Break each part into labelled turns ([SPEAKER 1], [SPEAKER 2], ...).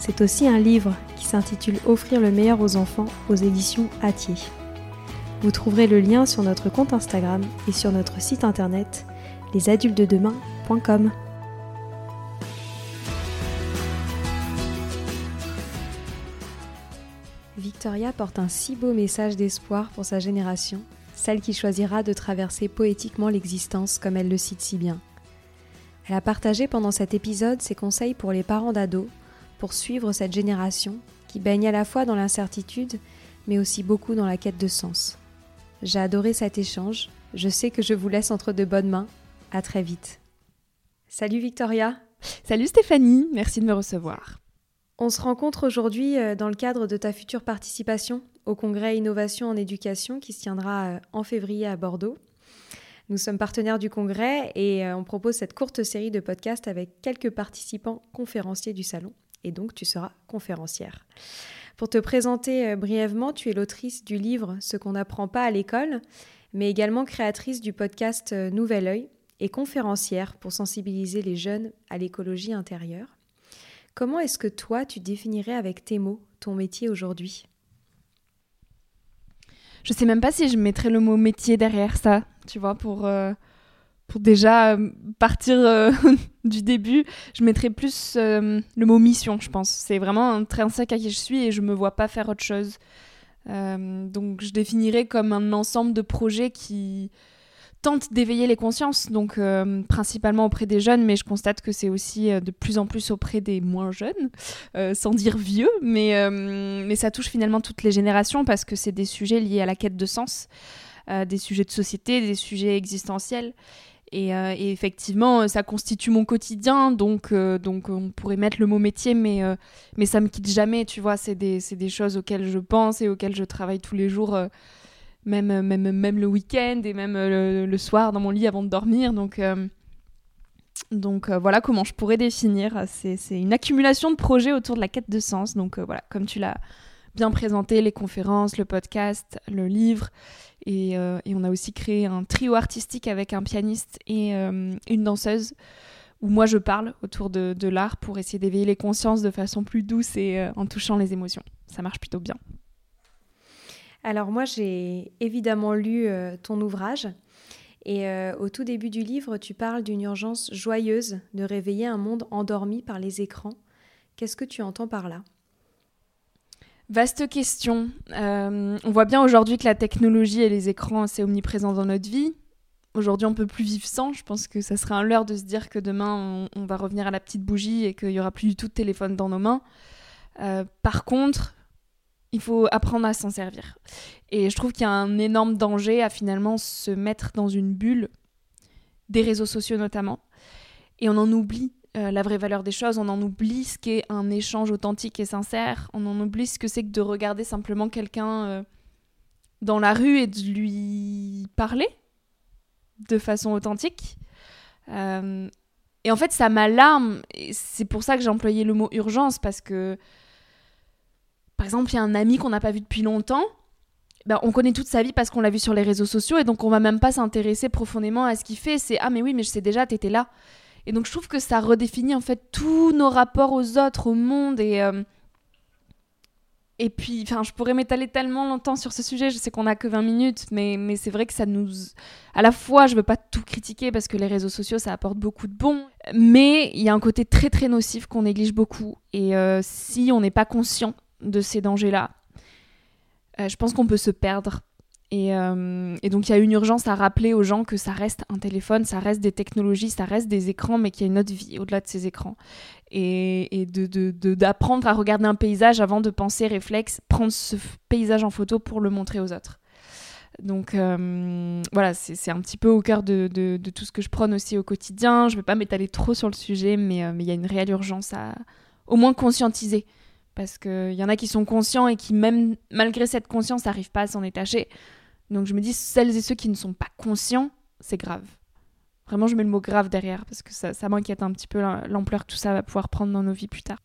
[SPEAKER 1] C'est aussi un livre qui s'intitule Offrir le meilleur aux enfants aux éditions Atier. Vous trouverez le lien sur notre compte Instagram et sur notre site internet lesadultedemain.com. Victoria porte un si beau message d'espoir pour sa génération, celle qui choisira de traverser poétiquement l'existence comme elle le cite si bien. Elle a partagé pendant cet épisode ses conseils pour les parents d'ados pour suivre cette génération qui baigne à la fois dans l'incertitude, mais aussi beaucoup dans la quête de sens. J'ai adoré cet échange. Je sais que je vous laisse entre de bonnes mains. À très vite. Salut Victoria.
[SPEAKER 2] Salut Stéphanie, merci de me recevoir.
[SPEAKER 1] On se rencontre aujourd'hui euh, dans le cadre de ta future participation au congrès Innovation en éducation qui se tiendra euh, en février à Bordeaux. Nous sommes partenaires du congrès et euh, on propose cette courte série de podcasts avec quelques participants conférenciers du salon et donc tu seras conférencière. Pour te présenter euh, brièvement, tu es l'autrice du livre Ce qu'on n'apprend pas à l'école, mais également créatrice du podcast euh, Nouvel Oeil et conférencière pour sensibiliser les jeunes à l'écologie intérieure. Comment est-ce que toi, tu définirais avec tes mots ton métier aujourd'hui?
[SPEAKER 2] Je sais même pas si je mettrais le mot métier derrière ça, tu vois, pour... Euh, pour déjà euh, partir euh, du début, je mettrais plus euh, le mot mission, je pense. C'est vraiment intrinsèque à qui je suis et je me vois pas faire autre chose. donc je définirais comme un ensemble de projets qui tentent d'éveiller les consciences, donc principalement auprès des jeunes, mais je constate que c'est aussi de plus en plus auprès des moins jeunes, sans dire vieux, mais, mais ça touche finalement toutes les générations parce que c'est des sujets liés à la quête de sens, des sujets de société, des sujets existentiels. Euh, et, effectivement, ça constitue mon quotidien, donc, euh, donc on pourrait mettre le mot métier, mais, euh, mais ça me quitte jamais, tu vois. C'est des, des, choses auxquelles je pense et auxquelles je travaille tous les jours, même, même, même le week-end et même le, soir dans mon lit avant de dormir. Donc, donc voilà comment je pourrais définir. C'est une accumulation de projets autour de la quête de sens. Donc voilà, comme tu l'as bien présenté, les conférences, le podcast, le livre. Euh, et, on a aussi créé un trio artistique avec un pianiste et euh, une danseuse où moi je parle autour de, l'art pour essayer d'éveiller les consciences de façon plus douce et euh, en touchant les émotions. Ça marche plutôt bien.
[SPEAKER 1] Alors moi j'ai évidemment lu ton ouvrage et au tout début du livre tu parles d'une urgence joyeuse de réveiller un monde endormi par les écrans. Qu'est-ce que tu entends par là?
[SPEAKER 2] Vaste question. Euh, on voit bien aujourd'hui que la technologie et les écrans, c'est omniprésent dans notre vie. Aujourd'hui, on peut plus vivre sans. Je pense que ça serait un leurre de se dire que demain, on, va revenir à la petite bougie et qu'il y aura plus du tout de téléphone dans nos mains. Euh, par contre, il faut apprendre à s'en servir. Et je trouve qu'il y a un énorme danger à finalement se mettre dans une bulle, des réseaux sociaux notamment, et on en oublie euh, la vraie valeur des choses, on en oublie ce qu'est un échange authentique et sincère, on en oublie ce que c'est que de regarder simplement quelqu'un euh, dans la rue et de lui parler de façon authentique. Euh, et en fait, ça m'alarme, et c'est pour ça que j'ai employé le mot urgence, parce que, par exemple, il y a un ami qu'on n'a pas vu depuis longtemps, ben, on connaît toute sa vie parce qu'on l'a vu sur les réseaux sociaux et donc on va même pas s'intéresser profondément à ce qu'il fait. C'est ah mais oui mais je sais déjà t'étais là. Et donc je trouve que ça redéfinit en fait tous nos rapports aux autres, au monde et euh, et puis, enfin, je pourrais m'étaler tellement longtemps sur ce sujet. Je sais qu'on a que 20 minutes, mais, mais c'est vrai que ça nous. À la fois, je veux pas tout critiquer parce que les réseaux sociaux, ça apporte beaucoup de bons. Mais il y a un côté très, très nocif qu'on néglige beaucoup. Et euh, si on n'est pas conscient de ces dangers-là, euh, je pense qu'on peut se perdre euh, et, donc il y a une urgence à rappeler aux gens que ça reste un téléphone, ça reste des technologies, ça reste des écrans, mais qu'il y a une autre vie au-delà de ces écrans. Et, d'apprendre à regarder un paysage avant de penser réflexe, prendre ce paysage en photo pour le montrer aux autres. Donc euh, voilà, c'est un petit peu au cœur de, tout ce que je prône aussi au quotidien. Je ne vais pas m'étaler trop sur le sujet, mais euh, il y a une réelle urgence à au moins conscientiser. Parce qu'il y en a qui sont conscients et qui, même malgré cette conscience, n'arrivent pas à s'en détacher. Donc je me dis, celles et ceux qui ne sont pas conscients, c'est grave. Vraiment, je mets le mot grave derrière parce que ça, m'inquiète un petit peu l'ampleur que tout ça va pouvoir prendre dans nos vies plus tard.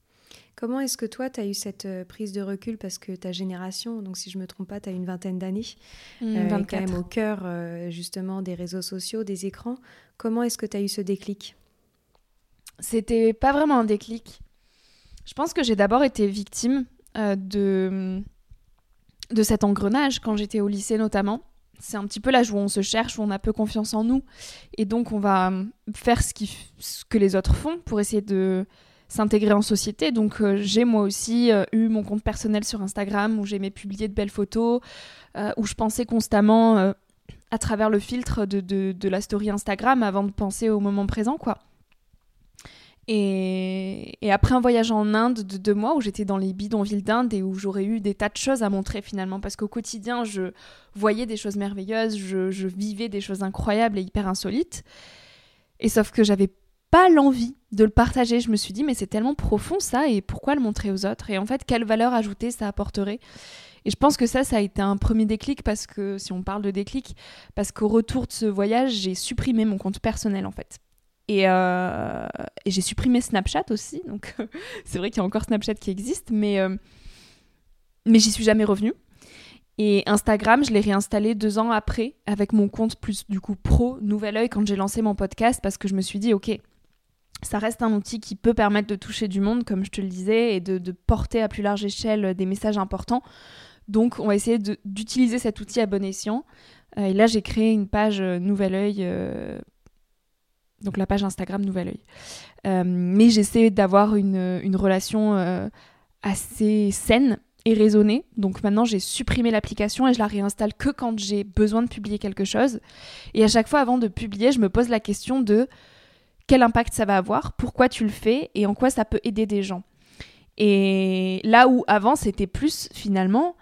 [SPEAKER 1] Comment est-ce que toi, tu as eu cette euh, prise de recul? Parce que ta génération, donc si je me trompe pas, tu as une vingtaine d'années, mmh, euh, quand même au cœur euh, justement des réseaux sociaux, des écrans. Comment est-ce que tu as eu ce déclic?
[SPEAKER 2] C'était pas vraiment un déclic. Je pense que j'ai d'abord été victime de de cet engrenage quand j'étais au lycée notamment. C'est un petit peu l'âge où on se cherche, où on a peu confiance en nous. Et donc on va euh, faire ce, que les autres font pour essayer de s'intégrer en société. Donc euh, j'ai moi aussi euh, eu mon compte personnel sur Instagram où j'aimais publier de belles photos, où je pensais constamment à travers le filtre de, de, la story Instagram avant de penser au moment présent, quoi. Et, après un voyage en Inde de deux mois où j'étais dans les bidonvilles d'Inde et où j'aurais eu des tas de choses à montrer finalement parce qu'au quotidien je voyais des choses merveilleuses, je, vivais des choses incroyables et hyper insolites. Et sauf que j'avais pas l'envie de le partager. Je me suis dit mais c'est tellement profond ça et pourquoi le montrer aux autres? Et en fait quelle valeur ajoutée ça apporterait? Et je pense que ça, ça a été un premier déclic parce que, si on parle de déclic, parce qu'au retour de ce voyage, j'ai supprimé mon compte personnel en fait. Euh, et, j'ai supprimé Snapchat aussi. Donc c'est vrai qu'il y a encore Snapchat qui existe, mais, euh, mais j'y suis jamais revenue. Et Instagram, je l'ai réinstallé deux ans après avec mon compte plus du coup pro Nouvel Oeil quand j'ai lancé mon podcast parce que je me suis dit ok, ça reste un outil qui peut permettre de toucher du monde comme je te le disais et de, porter à plus large échelle des messages importants. Donc on va essayer d'utiliser cet outil à bon escient. Euh, et là j'ai créé une page Nouvel Oeil donc la page Instagram Nouvel Oeil. Euh, mais j'essaie d'avoir une, une relation euh, assez saine et raisonnée. Donc maintenant, j'ai supprimé l'application et je la réinstalle que quand j'ai besoin de publier quelque chose. Et à chaque fois, avant de publier, je me pose la question de quel impact ça va avoir, pourquoi tu le fais et en quoi ça peut aider des gens. Et là où avant, c'était plus finalement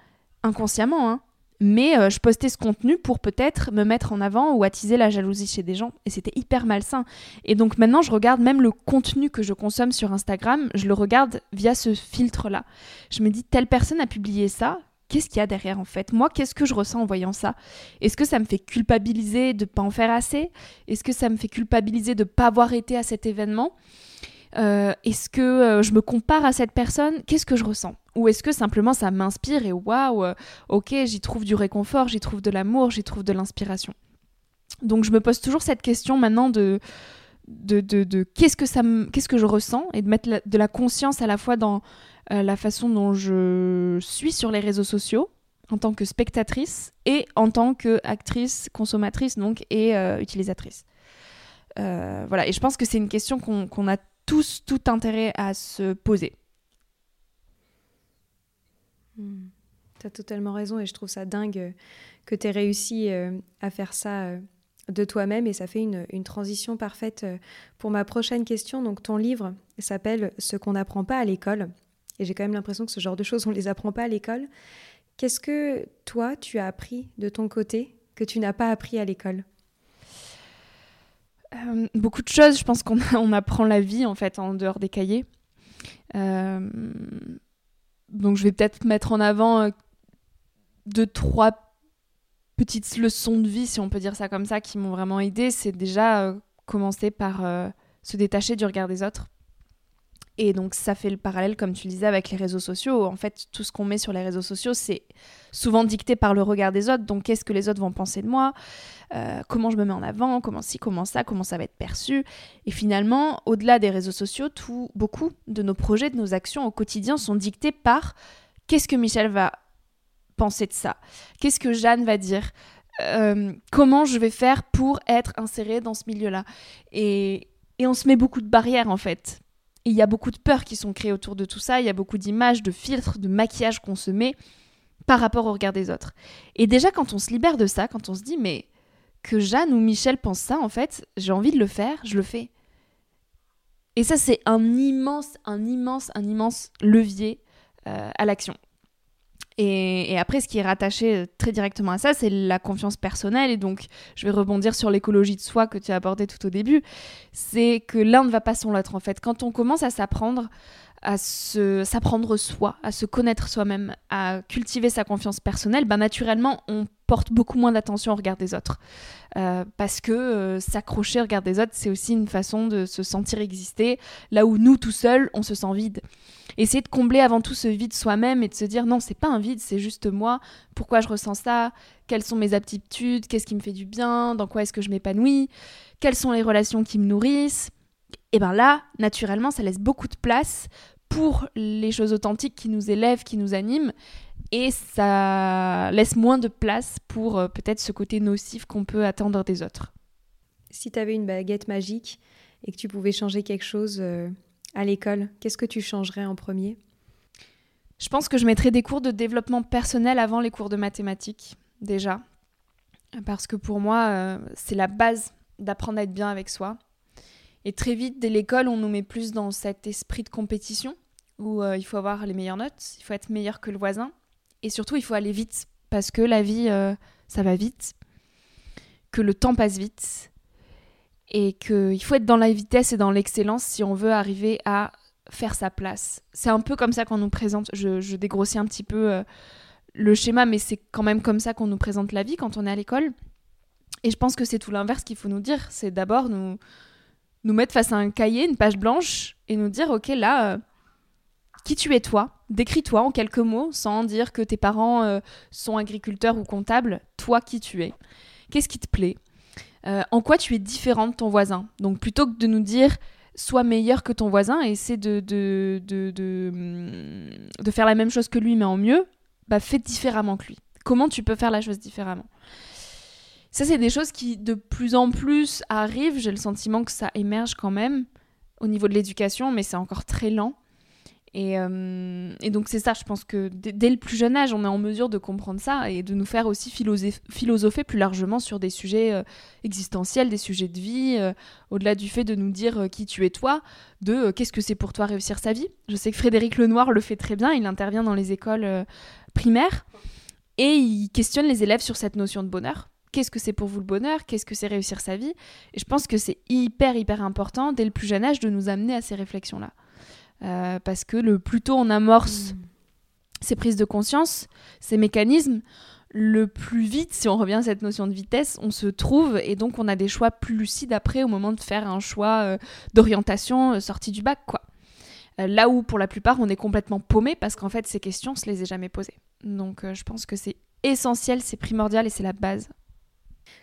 [SPEAKER 2] inconsciemment. Hein, mais euh, je postais ce contenu pour peut-être me mettre en avant ou attiser la jalousie chez des gens et c'était hyper malsain. Et donc maintenant je regarde même le contenu que je consomme sur Instagram, je le regarde via ce filtre-là. Je me dis telle personne a publié ça, qu'est-ce qu'il y a derrière en fait? Moi, qu'est-ce que je ressens en voyant ça? Est-ce que ça me fait culpabiliser de pas en faire assez? Est-ce que ça me fait culpabiliser de pas avoir été à cet événement? Euh, Est-ce que euh, je me compare à cette personne? Qu'est-ce que je ressens? Ou est-ce que simplement ça m'inspire et waouh, euh, ok, j'y trouve du réconfort, j'y trouve de l'amour, j'y trouve de l'inspiration. Donc je me pose toujours cette question maintenant de, de, de, qu'est-ce que ça qu'est-ce que je ressens? Et de mettre de la conscience à la fois dans la façon dont je suis sur les réseaux sociaux en tant que spectatrice et en tant qu'actrice, consommatrice donc et utilisatrice. voilà, et je pense que c'est une question qu'on a tous tout intérêt à se poser.
[SPEAKER 1] Hmm. Tu as totalement raison et je trouve ça dingue euh, que tu aies réussi euh, à faire ça euh, de toi-même et ça fait une, transition parfaite pour ma prochaine question. Donc ton livre s'appelle Ce qu'on n'apprend pas à l'école et j'ai quand même l'impression que ce genre de choses on les apprend pas à l'école. Qu'est-ce que toi tu as appris de ton côté que tu n'as pas appris à l'école?
[SPEAKER 2] Euh, beaucoup de choses. Je pense qu'on on apprend la vie en fait en dehors des cahiers. Euh, donc je vais peut-être mettre en avant euh, deux, trois petites leçons de vie, si on peut dire ça comme ça, qui m'ont vraiment aidé. C'est déjà commencer par se détacher du regard des autres Et donc ça fait le parallèle, comme tu le disais, avec les réseaux sociaux. En fait, tout ce qu'on met sur les réseaux sociaux, c'est souvent dicté par le regard des autres. Donc qu'est-ce que les autres vont penser de moi? Euh, Comment je me mets en avant? Comment ci, comment ça? Comment ça va être perçu? Et finalement, au-delà des réseaux sociaux, tout, beaucoup de nos projets, de nos actions au quotidien sont dictés par qu'est-ce que Michel va penser de ça? Qu'est-ce que Jeanne va dire? Euh, Comment je vais faire pour être insérée dans ce milieu-là? Et on se met beaucoup de barrières en fait il y a beaucoup de peurs qui sont créées autour de tout ça, il y a beaucoup d'images, de filtres, de maquillage qu'on se met par rapport au regard des autres. Et déjà, quand on se libère de ça, quand on se dit, mais que Jeanne ou Michel pensent ça, en fait, j'ai envie de le faire, je le fais. Et ça, c'est un immense, un immense, un immense levier euh, à l'action. Et, après, ce qui est rattaché euh, très directement à ça, c'est la confiance personnelle. Et donc, je vais rebondir sur l'écologie de soi que tu as abordé tout au début. C'est que l'un ne va pas sans l'autre, en fait. Quand on commence à s'apprendre, à s'apprendre soi, à se connaître soi-même, à cultiver sa confiance personnelle, ben naturellement, on porte beaucoup moins d'attention au regard des autres. Euh, parce que euh, s'accrocher au regard des autres, c'est aussi une façon de se sentir exister, là où nous, tout seuls, on se sent vide. Essayer de combler avant tout ce vide soi-même et de se dire non, c'est pas un vide, c'est juste moi. Pourquoi je ressens ça? Quelles sont mes aptitudes? Qu'est-ce qui me fait du bien? Dans quoi est-ce que je m'épanouis? Quelles sont les relations qui me nourrissent? Et bien là, naturellement, ça laisse beaucoup de place pour les choses authentiques qui nous élèvent, qui nous animent, et ça laisse moins de place pour euh, peut-être ce côté nocif qu'on peut attendre des autres.
[SPEAKER 1] Si tu avais une baguette magique et que tu pouvais changer quelque chose euh, à l'école, qu'est-ce que tu changerais en premier?
[SPEAKER 2] Je pense que je mettrais des cours de développement personnel avant les cours de mathématiques, déjà. Parce que pour moi, euh, c'est la base d'apprendre à être bien avec soi. Et très vite, dès l'école, on nous met plus dans cet esprit de compétition où euh, il faut avoir les meilleures notes, il faut être meilleur que le voisin, et surtout il faut aller vite, parce que la vie, euh, ça va vite, que le temps passe vite, et qu'il faut être dans la vitesse et dans l'excellence si on veut arriver à faire sa place. C'est un peu comme ça qu'on nous présente, je, dégrossis un petit peu euh, le schéma, mais c'est quand même comme ça qu'on nous présente la vie quand on est à l'école. Et je pense que c'est tout l'inverse qu'il faut nous dire, c'est d'abord nous, nous mettre face à un cahier, une page blanche, et nous dire, ok, là qui tu es toi? Décris-toi en quelques mots, sans dire que tes parents euh, sont agriculteurs ou comptables. Toi, qui tu es? Qu'est-ce qui te plaît? Euh, En quoi tu es différent de ton voisin? Donc plutôt que de nous dire sois meilleur que ton voisin et essaie de, de, de, de, faire la même chose que lui mais en mieux, bah fais différemment que lui. Comment tu peux faire la chose différemment? Ça, c'est des choses qui de plus en plus arrivent. J'ai le sentiment que ça émerge quand même au niveau de l'éducation, mais c'est encore très lent. Euh, et, donc c'est ça, je pense que dès le plus jeune âge, on est en mesure de comprendre ça et de nous faire aussi philosopher plus largement sur des sujets euh, existentiels, des sujets de vie, euh, au-delà du fait de nous dire qui tu es toi, de qu'est-ce que c'est pour toi réussir sa vie. Je sais que Frédéric Lenoir le fait très bien, il intervient dans les écoles primaires et il questionne les élèves sur cette notion de bonheur. Qu'est-ce que c'est pour vous le bonheur Qu'est-ce que c'est réussir sa vie Et je pense que c'est hyper, hyper important dès le plus jeune âge de nous amener à ces réflexions-là. Euh, parce que le plus tôt on amorce mm. ces prises de conscience, ces mécanismes, le plus vite, si on revient à cette notion de vitesse, on se trouve et donc on a des choix plus lucides après au moment de faire un choix euh, d'orientation euh, sortie du bac, quoi. là où pour la plupart on est complètement paumé parce qu'en fait ces questions on se les a jamais posées. Donc je pense que c'est essentiel, c'est primordial et c'est la base.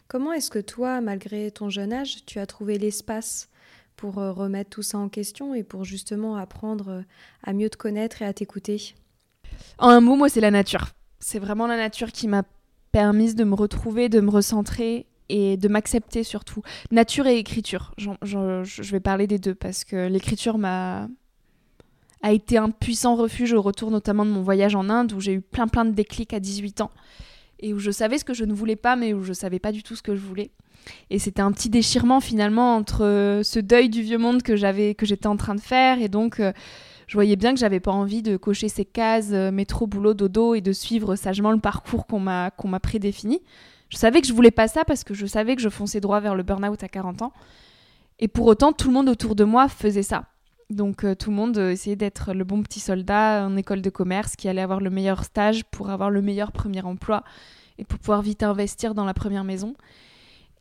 [SPEAKER 1] Comment est-ce que toi, malgré ton jeune âge, tu as trouvé l'espace pour euh, remettre tout ça en question et pour justement apprendre euh, à mieux te connaître et à t'écouter?
[SPEAKER 2] En un mot, moi, c'est la nature. C'est vraiment la nature qui m'a permis de me retrouver, de me recentrer et de m'accepter surtout. Nature et écriture. je vais parler des deux parce que l'écriture m'a a été un puissant refuge au retour notamment de mon voyage en Inde où j'ai eu plein plein de déclics à 18 ans et où je savais ce que je ne voulais pas mais où je savais pas du tout ce que je voulais. Et c'était un petit déchirement finalement entre euh, ce deuil du vieux monde que j'avais, que j'étais en train de faire, et donc euh, je voyais bien que j'avais pas envie de cocher ces cases euh, métro, boulot, dodo et de suivre sagement le parcours qu'on m'a qu'on m'a prédéfini. Je savais que je voulais pas ça parce que je savais que je fonçais droit vers le burn-out à 40 ans. Et pour autant, tout le monde autour de moi faisait ça. Donc tout le monde essayait d'être le bon petit soldat en école de commerce qui allait avoir le meilleur stage pour avoir le meilleur premier emploi et pour pouvoir vite investir dans la première maison.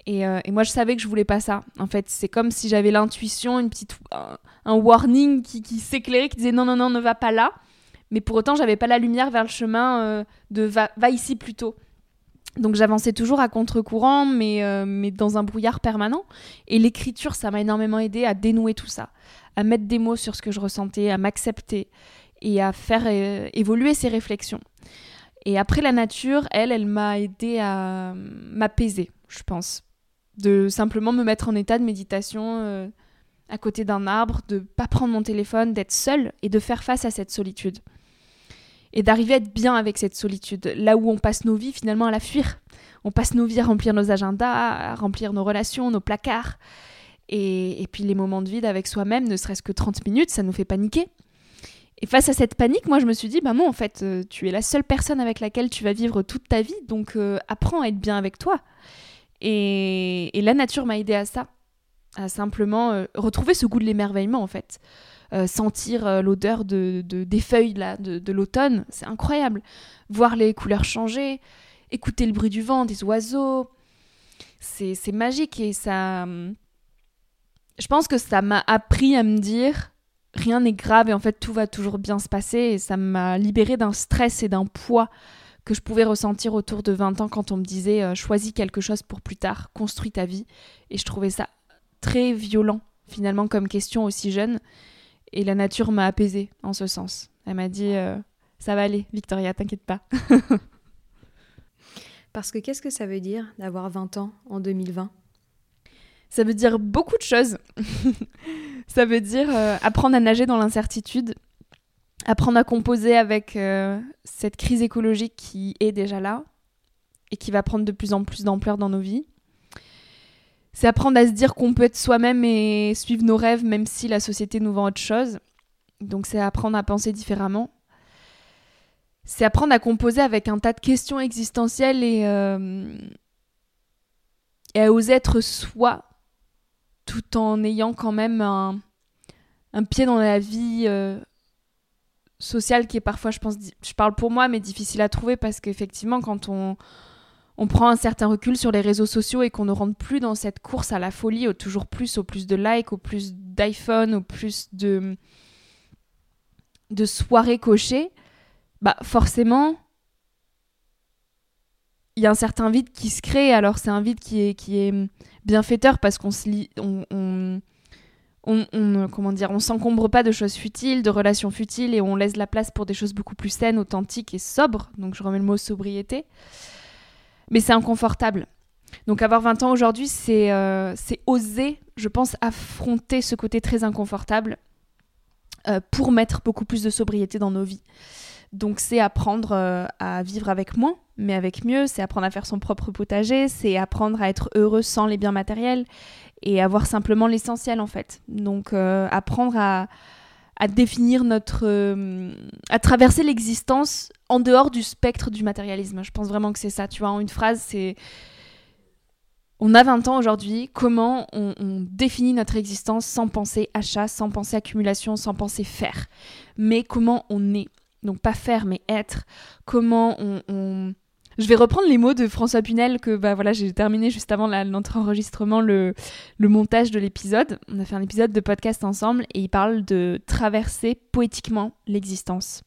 [SPEAKER 2] Et, moi, je savais que je voulais pas ça. En fait, c'est comme si j'avais l'intuition, une petite, un, warning qui, qui s'éclairait, qui disait non, non, non, ne va pas là. Mais pour autant, j'avais pas la lumière vers le chemin de va, va ici plutôt. Donc j'avançais toujours à contre-courant, mais, euh, mais dans un brouillard permanent. Et l'écriture, ça m'a énormément aidé à dénouer tout ça, à mettre des mots sur ce que je ressentais, à m'accepter et à faire euh, évoluer ces réflexions. Et après la nature, elle, elle m'a aidé à m'apaiser, je pense. De simplement me mettre en état de méditation euh, à côté d'un arbre, de pas prendre mon téléphone, d'être seule et de faire face à cette solitude et d'arriver à être bien avec cette solitude, là où on passe nos vies finalement à la fuir. On passe nos vies à remplir nos agendas, à remplir nos relations, nos placards. Et, puis les moments de vide avec soi-même, ne serait-ce que 30 minutes, ça nous fait paniquer. Et face à cette panique, moi je me suis dit, bah non, en fait, euh, tu es la seule personne avec laquelle tu vas vivre toute ta vie, donc euh, apprends à être bien avec toi. Et, la nature m'a aidé à ça, à simplement euh, retrouver ce goût de l'émerveillement en fait. Euh, sentir euh, l'odeur de, des feuilles là, de, l'automne, c'est incroyable. Voir les couleurs changer, écouter le bruit du vent, des oiseaux, c'est magique et ça... Je pense que ça m'a appris à me dire rien n'est grave et en fait tout va toujours bien se passer. Et ça m'a libéré d'un stress et d'un poids que je pouvais ressentir autour de 20 ans quand on me disait euh, choisis quelque chose pour plus tard, construis ta vie. Et je trouvais ça très violent finalement comme question aussi jeune et la nature m'a apaisée en ce sens. Elle m'a dit euh, Ça va aller, Victoria, t'inquiète pas.
[SPEAKER 1] Parce que qu'est-ce que ça veut dire d'avoir 20 ans en 2020
[SPEAKER 2] Ça veut dire beaucoup de choses. ça veut dire euh, apprendre à nager dans l'incertitude, apprendre à composer avec euh, cette crise écologique qui est déjà là et qui va prendre de plus en plus d'ampleur dans nos vies c'est apprendre à se dire qu'on peut être soi-même et suivre nos rêves même si la société nous vend autre chose. Donc c'est apprendre à penser différemment. C'est apprendre à composer avec un tas de questions existentielles et, euh, et à oser être soi tout en ayant quand même un, pied dans la vie euh, sociale qui est parfois, je pense, je parle pour moi, mais difficile à trouver parce qu'effectivement quand on on prend un certain recul sur les réseaux sociaux et qu'on ne rentre plus dans cette course à la folie, au toujours plus, au plus de likes, au plus d'iPhone, au plus de, de soirées cochées, bah forcément, il y a un certain vide qui se crée. Alors c'est un vide qui est, qui est bienfaiteur parce qu'on se lit, on, on, on, comment dire, on s'encombre pas de choses futiles, de relations futiles et on laisse la place pour des choses beaucoup plus saines, authentiques et sobres. Donc je remets le mot sobriété mais c'est inconfortable. Donc avoir 20 ans aujourd'hui, c'est euh, oser, je pense, affronter ce côté très inconfortable euh, pour mettre beaucoup plus de sobriété dans nos vies. Donc c'est apprendre euh, à vivre avec moins, mais avec mieux, c'est apprendre à faire son propre potager, c'est apprendre à être heureux sans les biens matériels et avoir simplement l'essentiel en fait. Donc apprendre à, à définir notre. Euh, à traverser l'existence en dehors du spectre du matérialisme. Je pense vraiment que c'est ça. Tu vois, en une phrase, c'est. On a 20 ans aujourd'hui, comment on, définit notre existence sans penser achat, sans penser accumulation, sans penser faire? Mais comment on est? Donc pas faire, mais être. Comment on je vais reprendre les mots de François Punel que bah voilà j'ai terminé juste avant notre enregistrement le, le montage de l'épisode. On a fait un épisode de podcast ensemble et il parle de traverser poétiquement l'existence.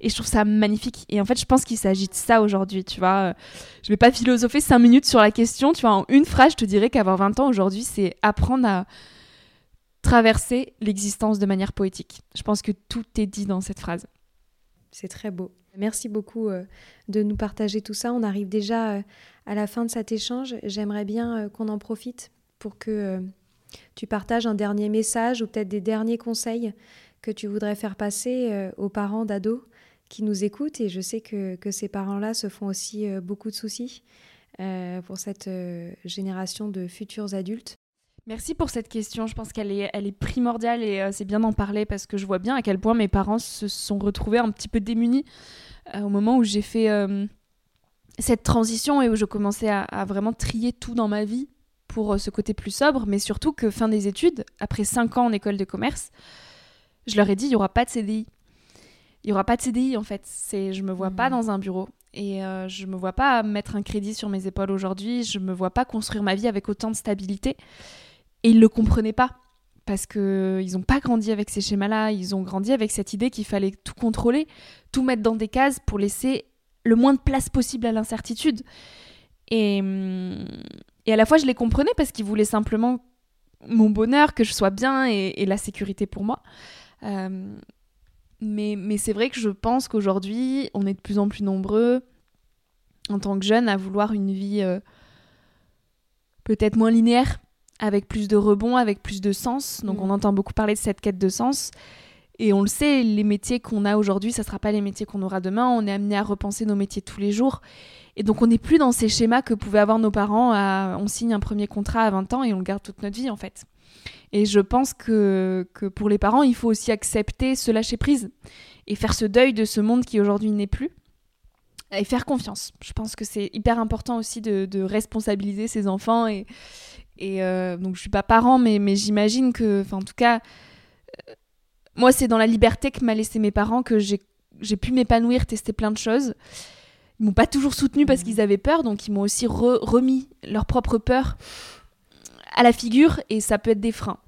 [SPEAKER 2] Et je trouve ça magnifique. Et en fait, je pense qu'il s'agit de ça aujourd'hui, tu vois. Je vais pas philosopher cinq minutes sur la question, tu vois. En une phrase, je te dirais qu'avoir 20 ans aujourd'hui, c'est apprendre à traverser l'existence de manière poétique. Je pense que tout est dit dans cette phrase.
[SPEAKER 1] C'est très beau. Merci beaucoup euh, de nous partager tout ça. On arrive déjà euh, à la fin de cet échange. J'aimerais bien euh, qu'on en profite pour que tu partages un dernier message ou peut-être des derniers conseils que tu voudrais faire passer aux parents d'ados qui nous écoutent. Et je sais que, que ces parents-là se font aussi beaucoup de soucis pour cette génération de futurs adultes.
[SPEAKER 2] Merci pour cette question. Je pense qu'elle est, elle est primordiale et c'est bien d'en parler parce que je vois bien à quel point mes parents se sont retrouvés un petit peu démunis euh, au moment où j'ai fait euh, cette transition et où je commençais à, vraiment trier tout dans ma vie pour euh, ce côté plus sobre, mais surtout que fin des études, après 5 ans en école de commerce, je leur ai dit, il n'y aura pas de CDI. Il n'y aura pas de CDI en fait. C'est, je me vois pas mmh. dans un bureau. Et euh, je me vois pas mettre un crédit sur mes épaules aujourd'hui, je me vois pas construire ma vie avec autant de stabilité. Et ils le comprenaient pas parce que ils ont pas grandi avec ces schémas-là, ils ont grandi avec cette idée qu'il fallait tout contrôler, tout mettre dans des cases pour laisser le moins de place possible à l'incertitude. Et, et à la fois, je les comprenais parce qu'ils voulaient simplement mon bonheur, que je sois bien et, la sécurité pour moi. Euh, mais, mais c'est vrai que je pense qu'aujourd'hui, on est de plus en plus nombreux, en tant que jeunes, à vouloir une vie euh, peut-être moins linéaire, avec plus de rebonds, avec plus de sens. Donc on mm. entend beaucoup parler de cette quête de sens. Et on le sait, les métiers qu'on a aujourd'hui, ça ne sera pas les métiers qu'on aura demain. On est amené à repenser nos métiers tous les jours. Et donc on n'est plus dans ces schémas que pouvaient avoir nos parents. on signe un premier contrat à 20 ans et on le garde toute notre vie en fait. Et je pense que, que pour les parents, il faut aussi accepter ce lâcher prise et faire ce deuil de ce monde qui aujourd'hui n'est plus et faire confiance. Je pense que c'est hyper important aussi de, de, responsabiliser ses enfants et, et euh, donc je suis pas parent, mais, mais j'imagine que, en tout cas, euh, moi c'est dans la liberté que m'a laissé mes parents que j'ai pu m'épanouir, tester plein de choses. Ils m'ont pas toujours soutenu parce mmh. qu'ils avaient peur, donc ils m'ont aussi remis leur propre peur à la figure et ça peut être des freins.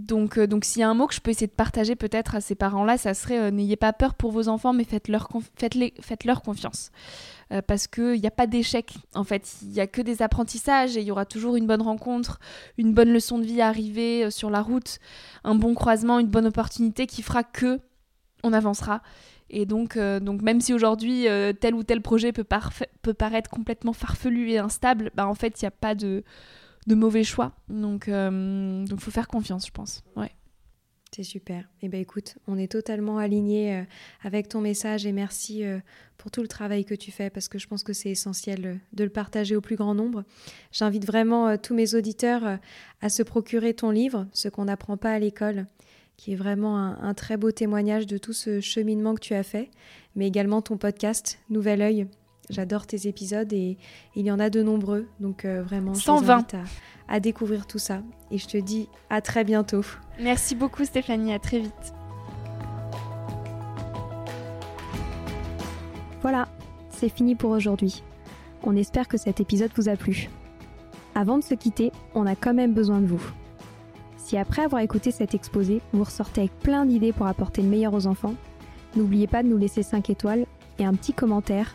[SPEAKER 2] Donc, euh, donc s'il y a un mot que je peux essayer de partager peut-être à ces parents-là, ça serait euh, n'ayez pas peur pour vos enfants, mais faites-leur faites faites -leur confiance. Euh, parce qu'il n'y a pas d'échec, en fait. Il n'y a que des apprentissages et il y aura toujours une bonne rencontre, une bonne leçon de vie à arriver sur la route, un bon croisement, une bonne opportunité qui fera que on avancera. Et donc, donc même si aujourd'hui tel ou tel projet peut, peut paraître complètement farfelu et instable, bah, en fait, il n'y a pas de de mauvais choix. Donc, il euh, faut faire confiance, je pense. Ouais.
[SPEAKER 1] C'est super. Eh ben écoute, on est totalement alignés euh, avec ton message et merci euh, pour tout le travail que tu fais parce que je pense que c'est essentiel de le partager au plus grand nombre. J'invite vraiment tous mes auditeurs à se procurer ton livre, Ce qu'on n'apprend pas à l'école, qui est vraiment un, un, très beau témoignage de tout ce cheminement que tu as fait, mais également ton podcast Nouvel Oeil, J'adore tes épisodes et il y en a de nombreux. Donc euh, vraiment, je t'invite à, à, découvrir tout ça. Et je te dis à très bientôt.
[SPEAKER 2] Merci beaucoup Stéphanie, à très vite.
[SPEAKER 1] Voilà, c'est fini pour aujourd'hui. On espère que cet épisode vous a plu. Avant de se quitter, on a quand même besoin de vous. Si après avoir écouté cet exposé, vous ressortez avec plein d'idées pour apporter le meilleur aux enfants, n'oubliez pas de nous laisser 5 étoiles et un petit commentaire